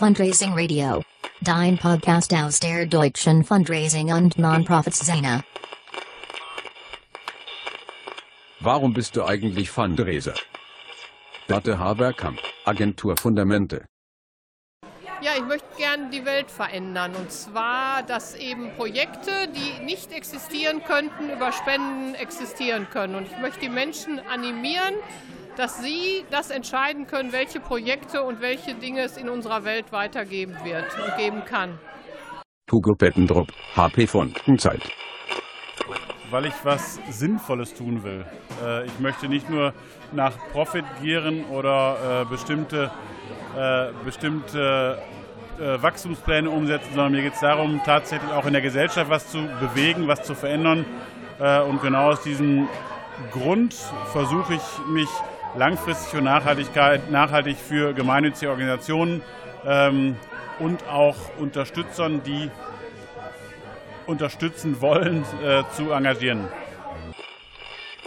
Fundraising Radio. Dein Podcast aus der deutschen Fundraising und Nonprofits-Szene. Warum bist du eigentlich Fundraiser? Date Haberkamp, Agentur Fundamente. Ja, ich möchte gerne die Welt verändern. Und zwar, dass eben Projekte, die nicht existieren könnten, über Spenden existieren können. Und ich möchte die Menschen animieren, dass sie das entscheiden können, welche Projekte und welche Dinge es in unserer Welt weitergeben wird und geben kann. Hugo Pettendrup, HP Fundenzeit. Weil ich was Sinnvolles tun will. Äh, ich möchte nicht nur nach Profit gieren oder äh, bestimmte, äh, bestimmte äh, Wachstumspläne umsetzen, sondern mir geht es darum, tatsächlich auch in der Gesellschaft was zu bewegen, was zu verändern. Äh, und genau aus diesem Grund versuche ich mich langfristig und Nachhaltigkeit, nachhaltig für gemeinnützige Organisationen ähm, und auch Unterstützern, die unterstützen wollen, äh, zu engagieren.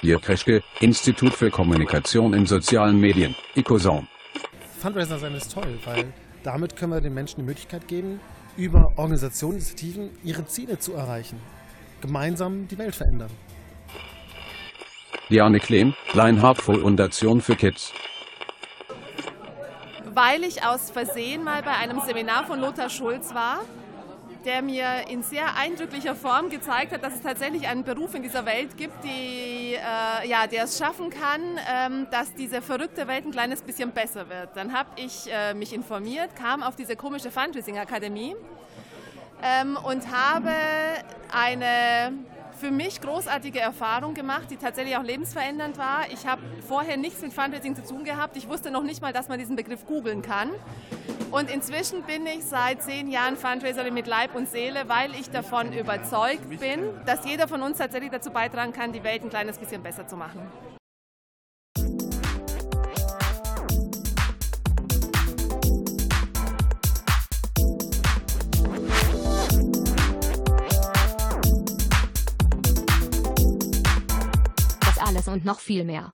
Ihr Kreschke, Institut für Kommunikation in sozialen Medien, ICOSOM. Fundraiser sein ist toll, weil damit können wir den Menschen die Möglichkeit geben, über Organisationen, Initiativen ihre Ziele zu erreichen. Gemeinsam die Welt verändern. Diane Klehm, Leinhardt Foundation für Kids. Weil ich aus Versehen mal bei einem Seminar von Lothar Schulz war, der mir in sehr eindrücklicher Form gezeigt hat, dass es tatsächlich einen Beruf in dieser Welt gibt, die, äh, ja, der es schaffen kann, ähm, dass diese verrückte Welt ein kleines bisschen besser wird. Dann habe ich äh, mich informiert, kam auf diese komische Fundraising-Akademie ähm, und habe eine für mich großartige Erfahrung gemacht, die tatsächlich auch lebensverändernd war. Ich habe vorher nichts mit Fundraising zu tun gehabt. Ich wusste noch nicht mal, dass man diesen Begriff googeln kann. Und inzwischen bin ich seit zehn Jahren Fundraiserin mit Leib und Seele, weil ich davon überzeugt bin, dass jeder von uns tatsächlich dazu beitragen kann, die Welt ein kleines bisschen besser zu machen. Das alles und noch viel mehr.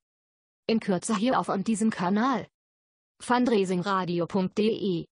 In Kürze hier auf und diesem Kanal. Fundraisingradio.de